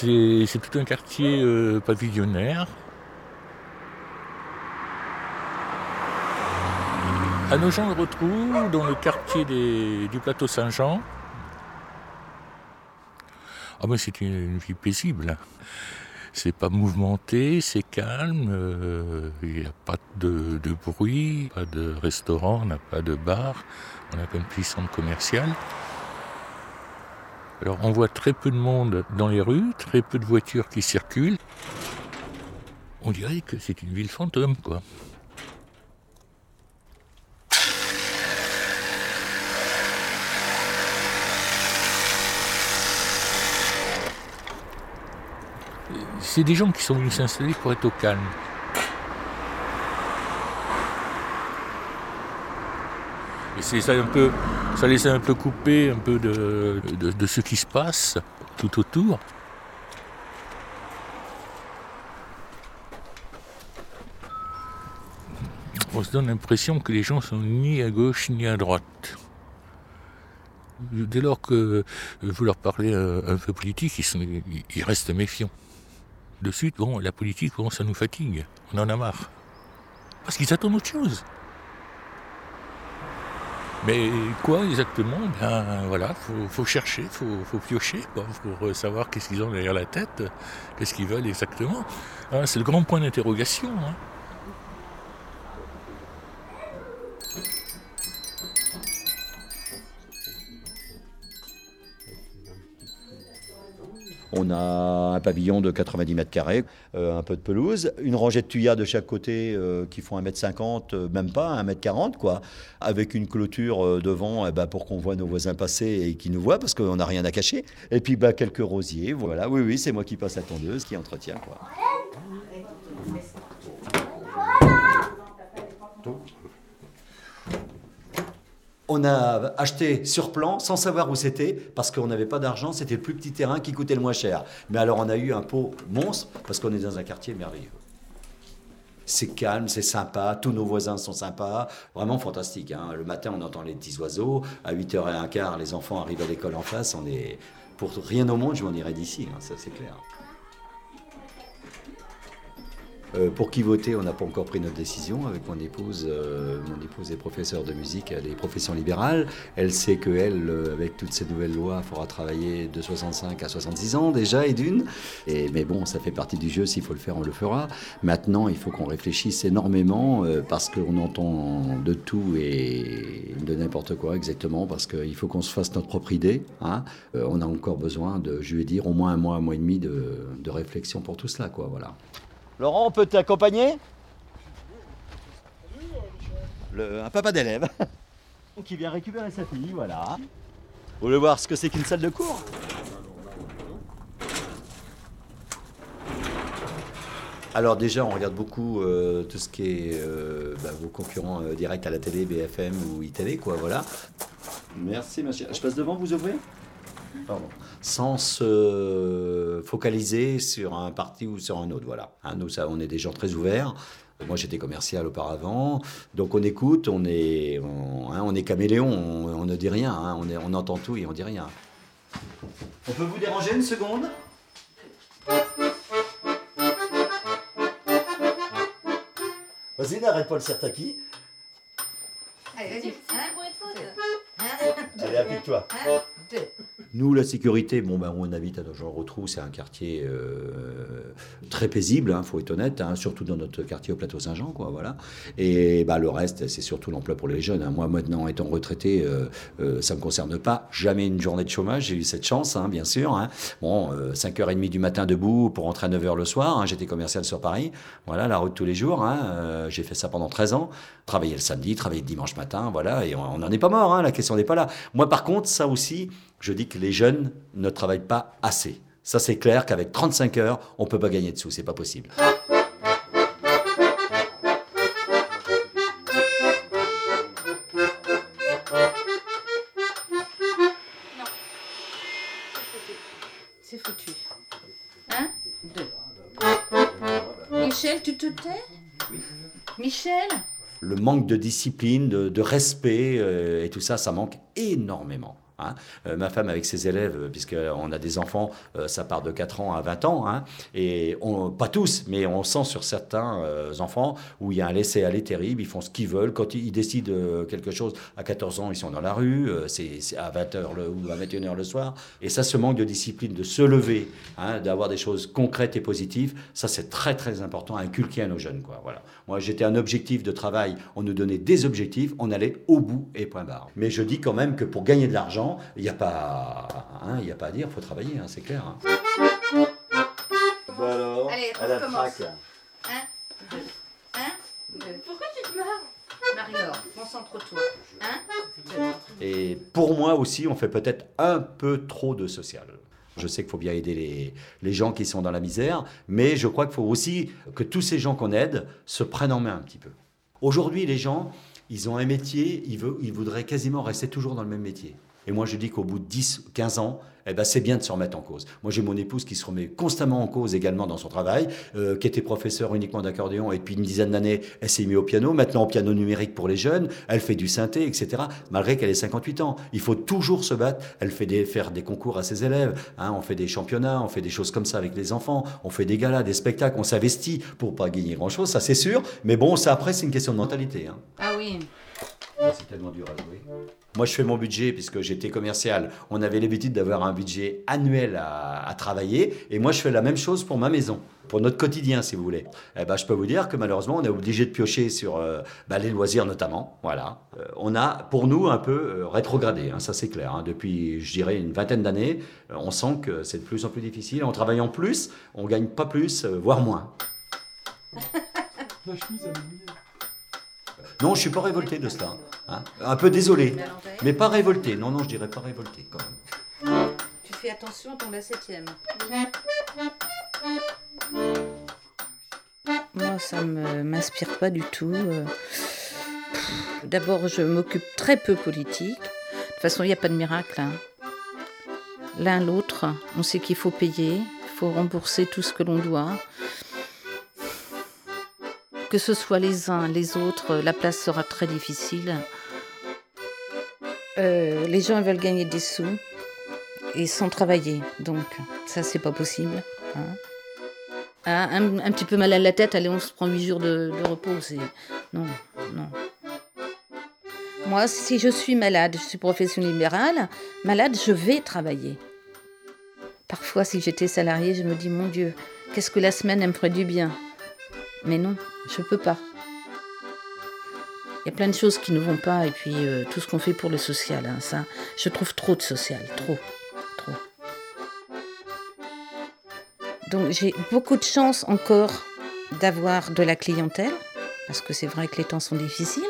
C'est tout un quartier euh, pavillonnaire. À nos gens le retrouve dans le quartier du plateau Saint-Jean. Ah ben c'est une, vie paisible. C'est pas mouvementé, c'est calme, euh, il n'y a pas de, bruit, pas de restaurant, on n'a pas de bar, on a comme petit centre commercial. Alors on voit très peu de monde dans les rues, très peu de voitures qui circulent. On dirait que c'est une ville fantôme, quoi. C'est des gens qui sont venus s'installer pour être au calme. Et c'est ça un peu, ça laisse un peu couper un peu de, de, ce qui se passe tout autour. On se donne l'impression que les gens sont ni à gauche ni à droite. Dès lors que vous leur parlez un, peu politique, ils, ils restent méfiants de suite, bon, la politique, bon, ça nous fatigue. On en a marre. Parce qu'ils attendent autre chose. Mais quoi exactement? Ben voilà, faut, faut chercher, faut, faut piocher pour euh, savoir qu'est-ce qu'ils ont derrière la tête, qu'est-ce qu'ils veulent exactement. Hein, c'est le grand point d'interrogation. Hein. On a un pavillon de 90 mètres carrés, euh, un peu de pelouse, une rangée de tuyas de chaque côté euh, qui font 1m50, euh, même pas 1m40, quoi, avec une clôture devant eh ben, pour qu'on voit nos voisins passer et qu'ils nous voient parce qu'on n'a rien à cacher. Et puis bah, quelques rosiers, voilà. Oui, oui, c'est moi qui passe la tondeuse, qui entretient. Quoi. On a acheté sur plan sans savoir où c'était parce qu'on n'avait pas d'argent, c'était le plus petit terrain qui coûtait le moins cher. Mais alors on a eu un pot monstre parce qu'on est dans un quartier merveilleux. C'est calme, c'est sympa, tous nos voisins sont sympas, vraiment fantastique. Hein. Le matin, on entend les petits oiseaux, à 8h15, les enfants arrivent à l'école en face, on est... Pour rien au monde, je m'en irais d'ici, hein, ça c'est clair. Euh, pour qui voter, on n'a pas encore pris notre décision avec mon épouse. Euh, mon épouse est professeure de musique, elle est profession libérale. Elle sait qu'elle, euh, avec toutes ces nouvelles lois, fera travailler de 65 à 66 ans déjà et d'une. Mais bon, ça fait partie du jeu, s'il faut le faire, on le fera. Maintenant, il faut qu'on réfléchisse énormément parce qu'on entend de tout et de n'importe quoi exactement, parce qu'il faut qu'on se fasse notre propre idée. Hein. on a encore besoin de, je vais dire, au moins un mois, un mois et demi de, de réflexion pour tout cela. Quoi, voilà. Laurent, on peut t'accompagner? Un papa d'élève qui vient récupérer sa fille, voilà. Vous voulez voir ce que c'est qu'une salle de cours? Alors déjà, on regarde beaucoup euh, tout ce qui est euh, bah, vos concurrents euh, directs à la télé, BFM ou ITV, quoi, voilà. Merci, monsieur. Je passe devant, vous ouvrez? Sans se focaliser sur un parti ou sur un autre. Voilà. Hein, nous, on est des gens très ouverts. Moi, j'étais commercial auparavant, donc on écoute, on est, on, hein, est caméléon, on, ne dit rien, hein, on, on entend tout et on dit rien. On peut vous déranger une seconde? Vas-y, n'arrête pas le sertaki. Allez, vas-y. Allez, applique-toi. Nous, la sécurité, bon, ben, on habite à Nogent-Rotrou, c'est un quartier euh, très paisible, il hein, faut être honnête, hein, surtout dans notre quartier au plateau Saint-Jean, quoi, voilà. Et bah, le reste, c'est surtout l'emploi pour les jeunes. Hein. Moi, maintenant, étant retraité, euh, euh, ça ne me concerne pas. Jamais une journée de chômage, j'ai eu cette chance, bien sûr. Bon, 5h30 du matin debout pour rentrer à 9h le soir, j'étais commercial sur Paris, voilà, la route tous les jours. j'ai fait ça pendant 13 ans. Travailler le samedi, travailler le dimanche matin, voilà, et on n'en est pas mort, la question n'est pas là. Par contre, ça aussi, je dis que les jeunes ne travaillent pas assez. Ça, c'est clair qu'avec 35 heures, on ne peut pas gagner de sous, c'est pas possible. C'est foutu. Un, deux. Michel, tu te tais? Oui. Michel? Le manque de discipline, de, respect euh, et tout ça, ça manque énormément. Hein. Euh, ma femme avec ses élèves, puisqu'on a des enfants, ça part de 4 ans à 20 ans, hein. et pas tous, mais on sent sur certains enfants où il y a un laisser-aller terrible, ils font ce qu'ils veulent, quand ils, décident quelque chose, à 14 ans, ils sont dans la rue, c'est à 20h le, ou à 21h le soir, et ça, ce manque de discipline, de se lever, hein, d'avoir des choses concrètes et positives, ça c'est très très important à inculquer à nos jeunes. Voilà. Moi j'étais un objectif de travail, on nous donnait des objectifs, on allait au bout et point barre. Mais je dis quand même que pour gagner de l'argent, il n'y a, pas, hein, a pas à dire, il faut travailler, hein, c'est clair. Hein. Bah alors, Allez, on recommence. Un, deux, un, deux. Pourquoi tu te marres Marie-Laure, concentre-toi. Un, deux. Et pour moi aussi, on fait peut-être un peu trop de social. Je sais qu'il faut bien aider les, les, gens qui sont dans la misère, mais je crois qu'il faut aussi que tous ces gens qu'on aide se prennent en main un petit peu. Aujourd'hui, les gens, ils ont un métier, ils, veulent, ils voudraient quasiment rester toujours dans le même métier. Et moi, je dis qu'au bout de 10, 15 ans, eh ben, c'est bien de se remettre en cause. Moi, j'ai mon épouse qui se remet constamment en cause également dans son travail, euh, qui était professeur uniquement d'accordéon, et depuis une dizaine d'années, elle s'est mise au piano, maintenant au piano numérique pour les jeunes, elle fait du synthé, etc., malgré qu'elle ait 58 ans. Il faut toujours se battre. Elle fait des, faire des concours à ses élèves, hein, on fait des championnats, on fait des choses comme ça avec les enfants, on fait des galas, des spectacles, on s'investit pour pas gagner grand-chose, ça c'est sûr, mais bon, ça après, c'est une question de mentalité. Hein. Ah oui. C'est tellement dur à jouer. Moi, je fais mon budget puisque j'étais commercial. On avait l'habitude d'avoir un budget annuel à, travailler. Et moi, je fais la même chose pour ma maison, pour notre quotidien, si vous voulez. Eh ben, je peux vous dire que malheureusement, on est obligé de piocher sur euh, bah, les loisirs notamment. Voilà. Euh, on a, pour nous, un peu euh, rétrogradé. Hein, ça, c'est clair. Hein. Depuis, je dirais, une vingtaine d'années, on sent que c'est de plus en plus difficile. En travaillant plus, on gagne pas plus, voire moins. La chemise, elle est non, je suis pas révolté de cela. Hein. Un peu désolé, mais pas révolté. Non, non, je dirais pas révolté quand même. Tu fais attention, ton la septième. Moi, ça ne m'inspire pas du tout. Euh. D'abord, je m'occupe très peu politique. De toute façon, il n'y a pas de miracle. Hein. L'un l'autre, on sait qu'il faut payer, il faut rembourser tout ce que l'on doit que ce soit les uns, les autres, la place sera très difficile. Euh, les gens veulent gagner des sous et sans travailler, donc ça c'est pas possible. Hein. Ah, un, petit peu mal à la tête, allez, on se prend huit jours de, de repos, non, non. Moi, si je suis malade, je suis profession libérale, malade, je vais travailler. Parfois, si j'étais salarié, je me dis, mon Dieu, qu'est-ce que la semaine, elle me ferait du bien? Mais non, je peux pas. Il y a plein de choses qui ne vont pas et puis euh, tout ce qu'on fait pour le social, hein, ça, je trouve trop de social, trop, trop. Donc j'ai beaucoup de chance encore d'avoir de la clientèle parce que c'est vrai que les temps sont difficiles.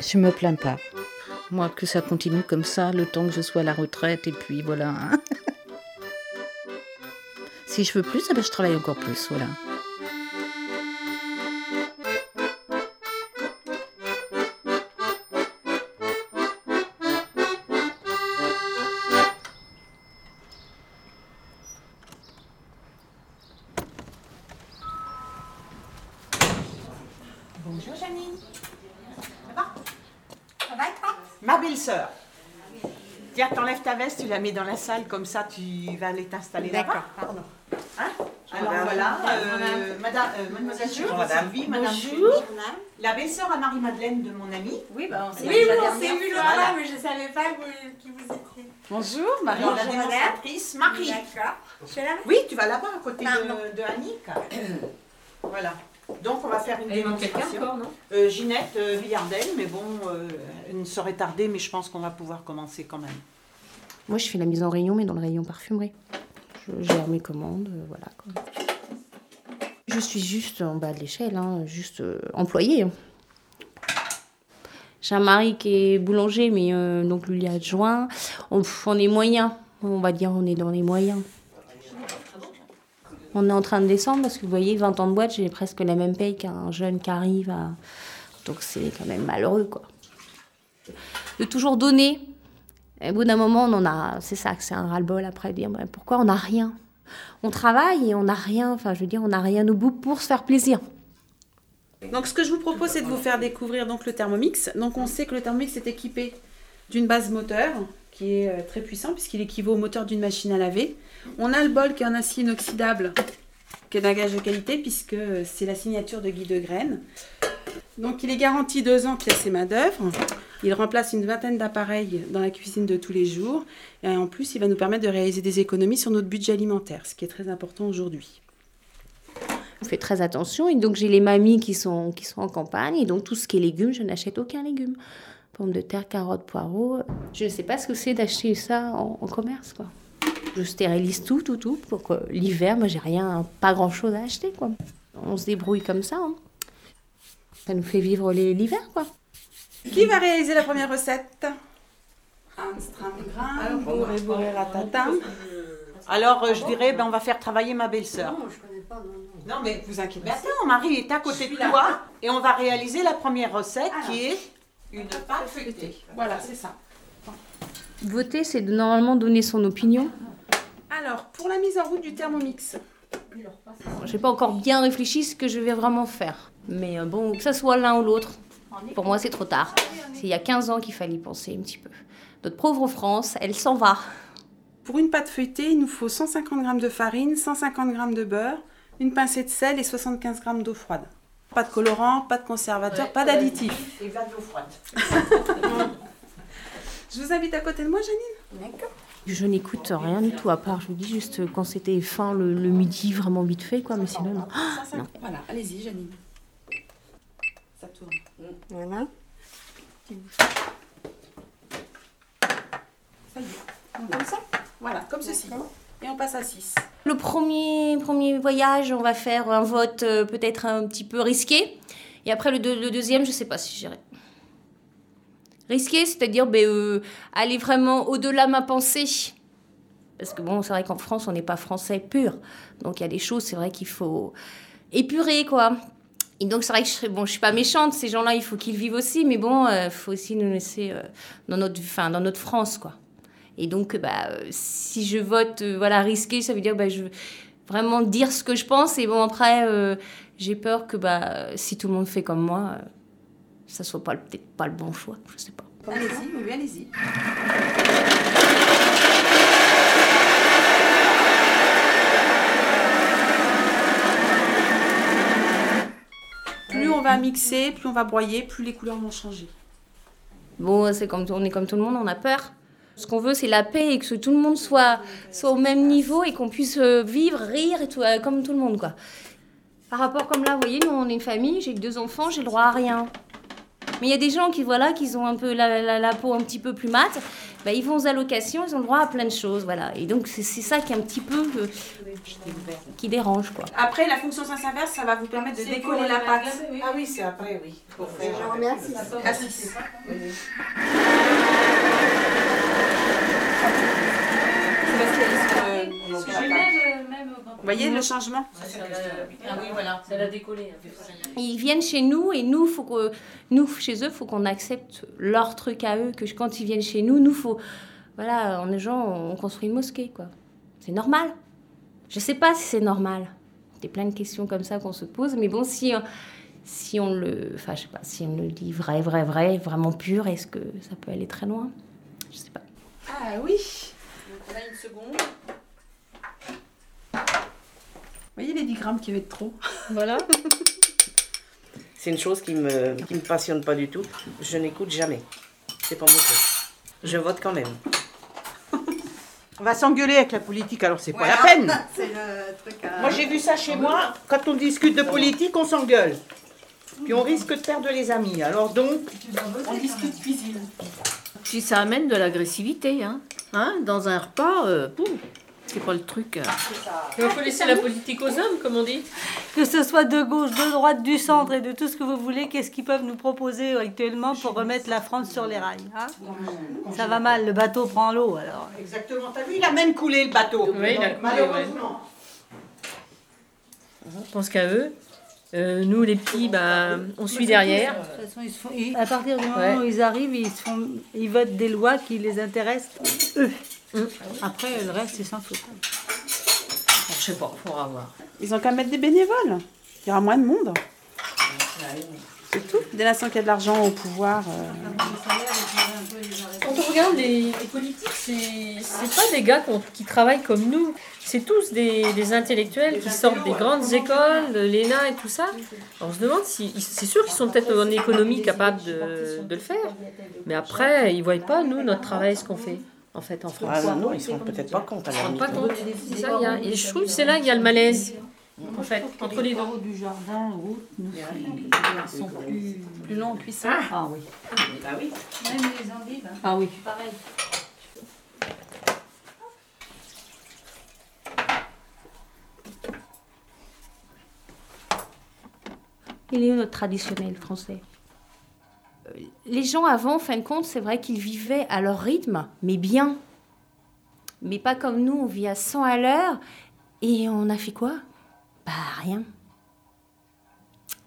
Je me plains pas. Moi, que ça continue comme ça, le temps que je sois à la retraite, et puis voilà. Hein. si je veux plus, eh ben, je travaille encore plus, voilà. La mets dans la salle, comme ça tu vas aller t'installer là-bas. Pardon. Hein Alors voilà, euh, madame, euh, mademoiselle Bonjour, madame. madame Bonjour. La belle-sœur à Marie-Madeleine de mon amie. Oui, bah, on s'est oui, oui, on s'est vu là, mais je ne savais pas qui vous étiez. Bonjour, Marie. la démonstratrice, Marie. D'accord. Oui, tu vas là-bas, à côté de, de Annick. voilà. Donc on va faire une démonstration. Encore, non? Euh, Ginette euh, Villardel, mais bon, euh, elle ne saurait tarder, mais je pense qu'on va pouvoir commencer quand même. Moi, je fais la mise en rayon, mais dans le rayon parfumerie. Je gère mes commandes, euh, voilà. Je suis juste en bas de l'échelle, hein, juste euh, employée. Hein. J'ai un mari qui est boulanger, mais euh, donc lui, adjoint. On, on est moyen, on va dire, on est dans les moyens. On est en train de descendre parce que vous voyez, 20 ans de boîte, j'ai presque la même paye qu'un jeune qui arrive. Donc c'est quand même malheureux, quoi. De toujours donner, et au bout d'un moment, on a, c'est ça, c'est un ras-le-bol après, dire pourquoi on n'a rien? On travaille et on n'a rien, enfin je veux dire, on n'a rien au bout pour se faire plaisir. Donc ce que je vous propose, c'est de vous faire découvrir donc le Thermomix. Donc on sait que le Thermomix est équipé d'une base moteur qui est euh, très puissant puisqu'il équivaut au moteur d'une machine à laver. On a le bol qui est en acier inoxydable, qui est d'un gage de qualité puisque c'est la signature de Guy de Graine. Donc il est garanti deux ans pièces et main d'œuvre. Il remplace une vingtaine d'appareils dans la cuisine de tous les jours. Et en plus, il va nous permettre de réaliser des économies sur notre budget alimentaire, ce qui est très important aujourd'hui. On fait très attention. Et donc, j'ai les mamies qui sont, qui sont en campagne. Et donc, tout ce qui est légumes, je n'achète aucun légume. Pommes de terre, carottes, poireaux. Je ne sais pas ce que c'est d'acheter ça en, commerce, quoi. Je stérilise tout, tout, tout. Pour l'hiver, moi, j'ai rien, pas grand-chose à acheter, quoi. On se débrouille comme ça. Hein. Ça nous fait vivre l'hiver, quoi. Qui va réaliser la première recette? Alors, euh, je dirais, ben, on va faire travailler ma belle-sœur. Non, je connais pas, non, non. Non, mais vous inquiétez pas. Attends, Marie est à côté de toi et on va réaliser la première recette qui est une pâte feuilletée. Voilà, c'est ça. Voter, c'est normalement donner son opinion. Alors, pour la mise en route du thermomix. J'ai pas encore bien réfléchi ce que je vais vraiment faire. Mais euh, bon, que ce soit l'un ou l'autre, pour moi, c'est trop tard. C'est il y a 15 ans qu'il fallait y penser un petit peu. Notre pauvre France, elle s'en va. Pour une pâte feuilletée, il nous faut 150 g de farine, 150 g de beurre, une pincée de sel et 75 g d'eau froide. Pas de colorant, pas de conservateur, pas d'additif. Et va de l'eau froide. je vous invite à côté de moi, Janine. D'accord. Je n'écoute rien du tout, à part, je vous dis juste quand c'était fin le, midi, vraiment vite fait, quoi, mais sinon, non. non. Voilà, allez-y, Janine. Ça tourne. Voilà. Ça y est. Comme ça? Voilà, comme ceci. Et on passe à 6. Le premier, premier voyage, on va faire un vote euh, peut-être un petit peu risqué. Et après, le, le deuxième, je ne sais pas si j'irai. Risqué, c'est-à-dire ben, euh, aller vraiment au-delà de ma pensée. Parce que bon, c'est vrai qu'en France, on n'est pas français pur. Donc il y a des choses, c'est vrai qu'il faut épurer, quoi. Et donc c'est vrai que je bon, je suis pas méchante, ces gens-là, il faut qu'ils vivent aussi, mais bon, il euh, faut aussi nous laisser euh, dans, notre, fin, dans notre France, quoi. Et donc, bah, euh, si je vote, voilà, risqué, ça veut dire, bah, je veux vraiment dire ce que je pense, et bon, après, j'ai peur que, bah, si tout le monde fait comme moi, ça soit pas peut-être pas le bon choix, je sais pas. Allez-y, oui, allez-y. Plus on va mixer, plus on va broyer, plus les couleurs vont changer. Bon, c'est comme on est comme tout le monde, on a peur. Ce qu'on veut, c'est la paix et que tout le monde soit, soit au même niveau et qu'on puisse euh, vivre, rire et tout, euh, comme tout le monde, quoi. Par rapport comme là, vous voyez, nous, on est une famille, j'ai deux enfants, j'ai le droit à rien. Mais il y a des gens qui, voilà, qui ont un peu la, la, peau un petit peu plus mate, bah, ils vont aux allocations, ils ont le droit à plein de choses, voilà. Et donc c'est ça qui est un petit peu euh, qui dérange, quoi. Après, la fonction sens inverse, ça va vous permettre de décoller la pâte. Ah oui, c'est après, oui. Pour faire. À 6. Vous voyez le changement Ah oui, voilà, ça l'a décollé. Ils viennent chez nous et nous, faut que, nous chez eux, il faut qu'on accepte leur truc à eux, que quand ils viennent chez nous, nous, faut. Voilà, on est gens, on construit une mosquée, quoi. C'est normal. Je sais pas si c'est normal. Il y a plein de questions comme ça qu'on se pose, mais bon, si, si on le. Enfin, je sais pas, si on le dit vrai, vrai, vrai, vraiment pur, est-ce que ça peut aller très loin? Je sais pas. Ah oui Donc on a une seconde voyez les 10 grammes qui va être trop. Voilà. C'est une chose qui me, qui me passionne pas du tout. Je n'écoute jamais. C'est pas mon truc. Je vote quand même. On va s'engueuler avec la politique, alors c'est pas la peine. Moi j'ai vu ça chez moi. Quand on discute de politique, on s'engueule. Puis on risque de perdre les amis. Alors donc, on discute cuisine. Si ça amène de l'agressivité, hein, hein, dans un repas, euh, c'est pas le truc. Euh. Il faut laisser la politique aux hommes, comme on dit. Que ce soit de gauche, de droite, du centre et de tout ce que vous voulez, qu'est-ce qu'ils peuvent nous proposer actuellement pour remettre la France sur les rails hein Ça va mal, le bateau prend l'eau alors. Exactement, t'as vu, il a même coulé le bateau. Oui, il a coulé, malheureusement. Je pense qu'à eux. Euh, nous, les petits, bah, on suit derrière. De toute façon, ils à partir du moment où ils arrivent, ils, font, ils votent des lois qui les intéressent, eux. Hum. Après, le reste, c'est sans faute. Je sais pas, il faudra voir. Ils ont qu'à mettre des bénévoles. Il y aura moins de monde. C'est tout. Dès l'instant qu'il y a de l'argent au pouvoir. euh, Quand on regarde les, les politiques, c'est pas des gars qui travaillent comme nous. C'est tous des, des intellectuels qui sortent des grandes écoles, de l'ENA et tout ça. Alors, on se demande si. C'est sûr qu'ils sont peut-être en économie capables de, de le faire. Mais après, ils voient pas, nous, notre travail, ce qu'on fait, en fait, en France. Ah non, non, ils se rendent peut-être pas compte. Ils la se rendent pas compte. C'est ça, il y a- et je trouve que c'est là qu'il y a le malaise, en fait, entre les deux. du jardin, route, nous, ils sont plus, plus long en cuisson. Ah oui. Bah oui. Même les endives. hein. Ah oui. Pareil. Il est où notre traditionnel français? Les gens avant, en fin de compte, c'est vrai qu'ils vivaient à leur rythme, mais bien. Mais pas comme nous, on vit à 100 à l'heure. Et on a fait quoi? Bah rien.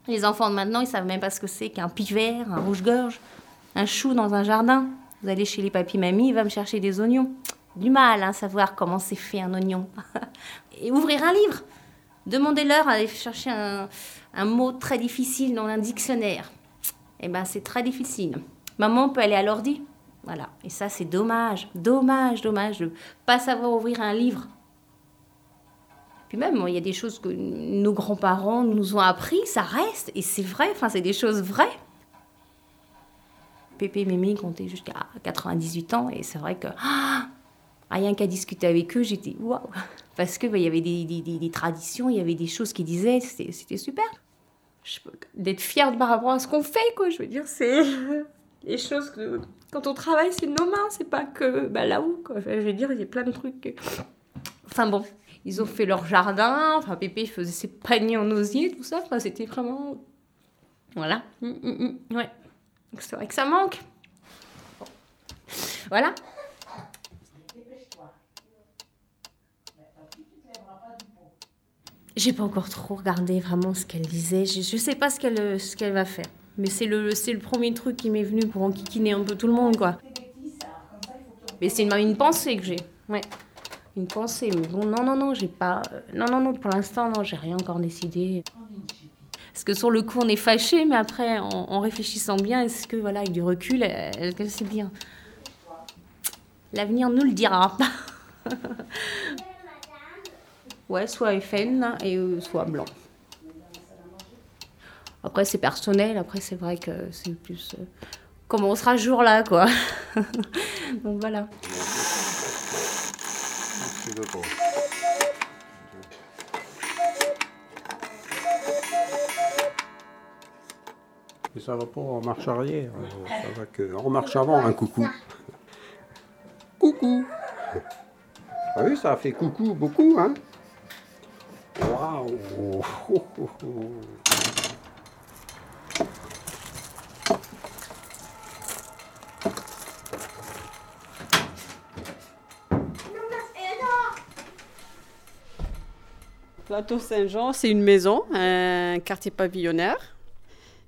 Les enfants de maintenant, ils savent même pas ce que c'est qu'un pivert, un rouge-gorge, un chou dans un jardin. Vous allez chez les papis-mamies, il va me chercher des oignons. Du mal à savoir comment c'est fait un oignon. Et ouvrir un livre. Demandez-leur à aller chercher un mot très difficile dans un dictionnaire. Eh ben, c'est très difficile. Maman peut aller à l'ordi. Voilà. Et ça, c'est dommage. Dommage, dommage de pas savoir ouvrir un livre. Puis même, il y a des choses que nos grands-parents nous ont appris, ça reste. Et c'est vrai, enfin, c'est des choses vraies. Pépé et Mémé comptaient jusqu'à 98 ans. Et c'est vrai que ah, rien qu'à discuter avec eux, j'étais waouh. Parce qu'il y avait des, des- des- des traditions, il y avait des choses qu'ils disaient, c'était super. D'être de par rapport à ce qu'on fait, quoi. Je veux dire, c'est les choses que. Quand on travaille, c'est nos mains, c'est pas que bah, là-haut, quoi. Je veux dire, il y a plein de trucs. Enfin bon, ils ont fait leur jardin, enfin Pépé faisait ses paniers en osier, tout ça, enfin c'était vraiment. Voilà. Mm, mm, mm, ouais. Donc c'est vrai que ça manque. Voilà. J'ai pas encore trop regardé vraiment ce qu'elle disait. Je, je sais pas ce qu'elle ce qu'elle va faire. Mais c'est le, c'est le premier truc qui m'est venu pour enquiquiner un peu tout le monde, quoi. Mais c'est une, pensée que j'ai. Ouais. Une pensée. Mais bon, non, non, non, j'ai pas. euh, Non, non, non, pour l'instant, non, j'ai rien encore décidé. Parce que sur le coup, on est fâché, mais après, en, réfléchissant bien, est-ce que, voilà, avec du recul, elle, elle sait bien L'avenir nous le dira. ouais, soit FN et euh, soit blanc. Après, c'est personnel. Après, c'est vrai que c'est plus. euh, comment on sera ce jour-là, quoi. Donc voilà. Mais ça va pas en marche arrière, euh, ça va que en marche avant, un coucou. Coucou Ah oui, ça a fait coucou beaucoup, hein Waouh. Plateau Saint-Jean, c'est une maison, un quartier pavillonnaire.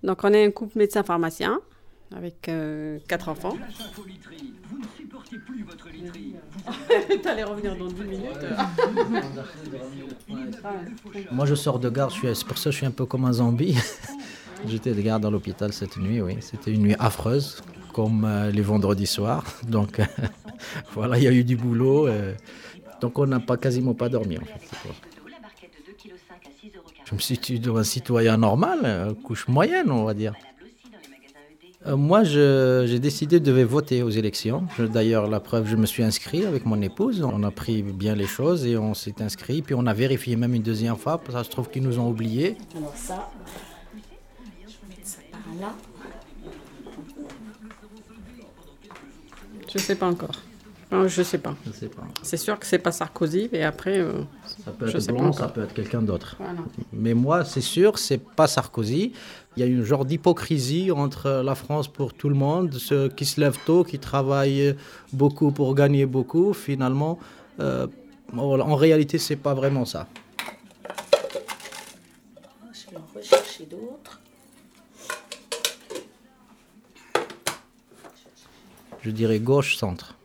Donc on est un couple médecin-pharmacien avec euh, quatre enfants. T'allais revenir dans 10 minutes. Moi, je sors de garde, je suis- c'est pour ça que je suis un peu comme un zombie. J'étais de garde à l'hôpital cette nuit, oui. C'était une nuit affreuse, comme euh, les vendredis soirs. Donc, voilà, il y a eu du boulot. euh, donc, on n'a pas, quasiment pas dormi, en fait. Je me situe dans un citoyen normal, euh, couche moyenne, on va dire. Euh, moi, je- j'ai décidé de voter aux élections. D'ailleurs, la preuve, je me suis inscrit avec mon épouse. On a pris bien les choses et on s'est inscrit. Puis on a vérifié même une deuxième fois. parce que Ça se trouve qu'ils nous ont oubliés. Alors ça, je vais mettre ça par là. Je sais pas encore. Non, je sais pas. Je sais pas. C'est sûr que c'est pas Sarkozy, mais après, euh, Ça peut je être sais pas blanc, encore. ça peut être quelqu'un d'autre. Voilà. Mais moi, c'est sûr, c'est pas Sarkozy. Il y a une genre d'hypocrisie entre la France pour tout le monde, ceux qui se lèvent tôt, qui travaillent beaucoup pour gagner beaucoup. Finalement, euh, en réalité, c'est pas vraiment ça. Je vais en rechercher d'autres. Je dirais gauche-centre.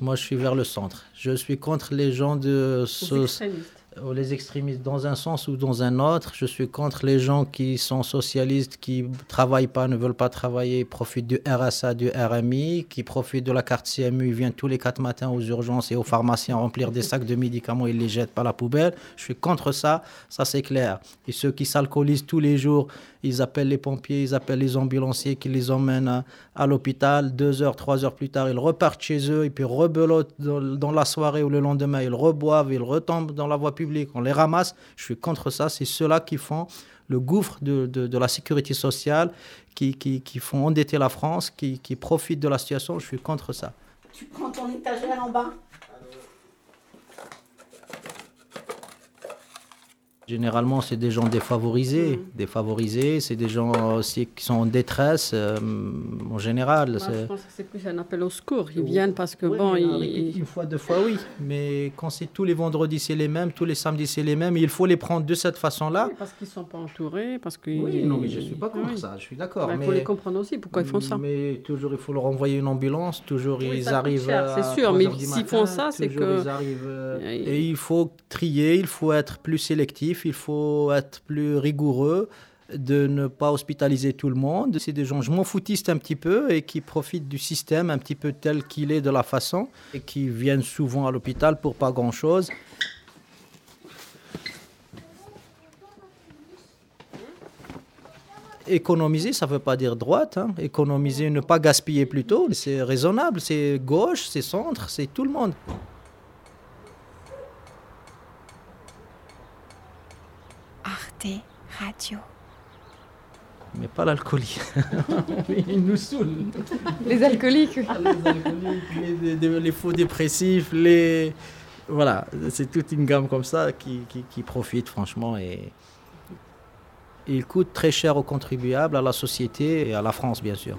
Moi, je suis vers le centre. Je suis contre les gens de... Les extrémistes. les extrémistes dans un sens ou dans un autre. Je suis contre les gens qui sont socialistes, qui travaillent pas, ne veulent pas travailler, profitent du RSA, du RMI, qui profitent de la carte CMU, ils viennent tous les quatre matins aux urgences et aux pharmaciens remplir des sacs de médicaments, ils les jettent par la poubelle. Je suis contre ça, ça c'est clair. Et ceux qui s'alcoolisent tous les jours, ils appellent les pompiers, ils appellent les ambulanciers qui les emmènent à, l'hôpital. Deux heures, trois heures plus tard, ils repartent chez eux et puis rebelotent dans, dans la soirée ou le lendemain, ils reboivent, ils retombent dans la voie publique, on les ramasse. Je suis contre ça. C'est ceux-là qui font le gouffre de, de, la sécurité sociale, qui, qui, qui, font endetter la France, qui, qui profitent de la situation. Je suis contre ça. Tu prends ton étagère en bas Généralement, c'est des gens défavorisés. Mm. Défavorisés, c'est des gens aussi qui sont en détresse euh, en général. Moi, je pense que c'est plus un appel au secours. Ils viennent parce que, bon. Ils... Une fois, deux fois, oui. Mais quand c'est tous les vendredis, c'est les mêmes, tous les samedis, c'est les mêmes, il faut les prendre de cette façon-là. parce qu'ils ne sont pas entourés. Parce que oui, non, mais je ne suis pas contre ça, je suis d'accord. Il faut les comprendre aussi pourquoi ils font ça. Mais toujours, il faut leur envoyer une ambulance, toujours ils arrivent. C'est sûr, mais s'ils font ça, c'est que. Ils arrivent, euh, et il faut trier, il faut être plus sélectif il faut être plus rigoureux de ne pas hospitaliser tout le monde. C'est des gens, je m'en foutiste un petit peu et qui profitent du système un petit peu tel qu'il est de la façon et qui viennent souvent à l'hôpital pour pas grand-chose. Économiser, ça ne veut pas dire droite. Hein. Économiser, ne pas gaspiller plutôt, c'est raisonnable. C'est gauche, c'est centre, c'est tout le monde. Radio. Mais pas l'alcoolique. Ils nous saoulent. Les alcooliques. Ah, les alcooliques, les, faux dépressifs, les... Voilà, c'est toute une gamme comme ça qui, qui, qui profite franchement et il coûte très cher aux contribuables, à la société et à la France bien sûr.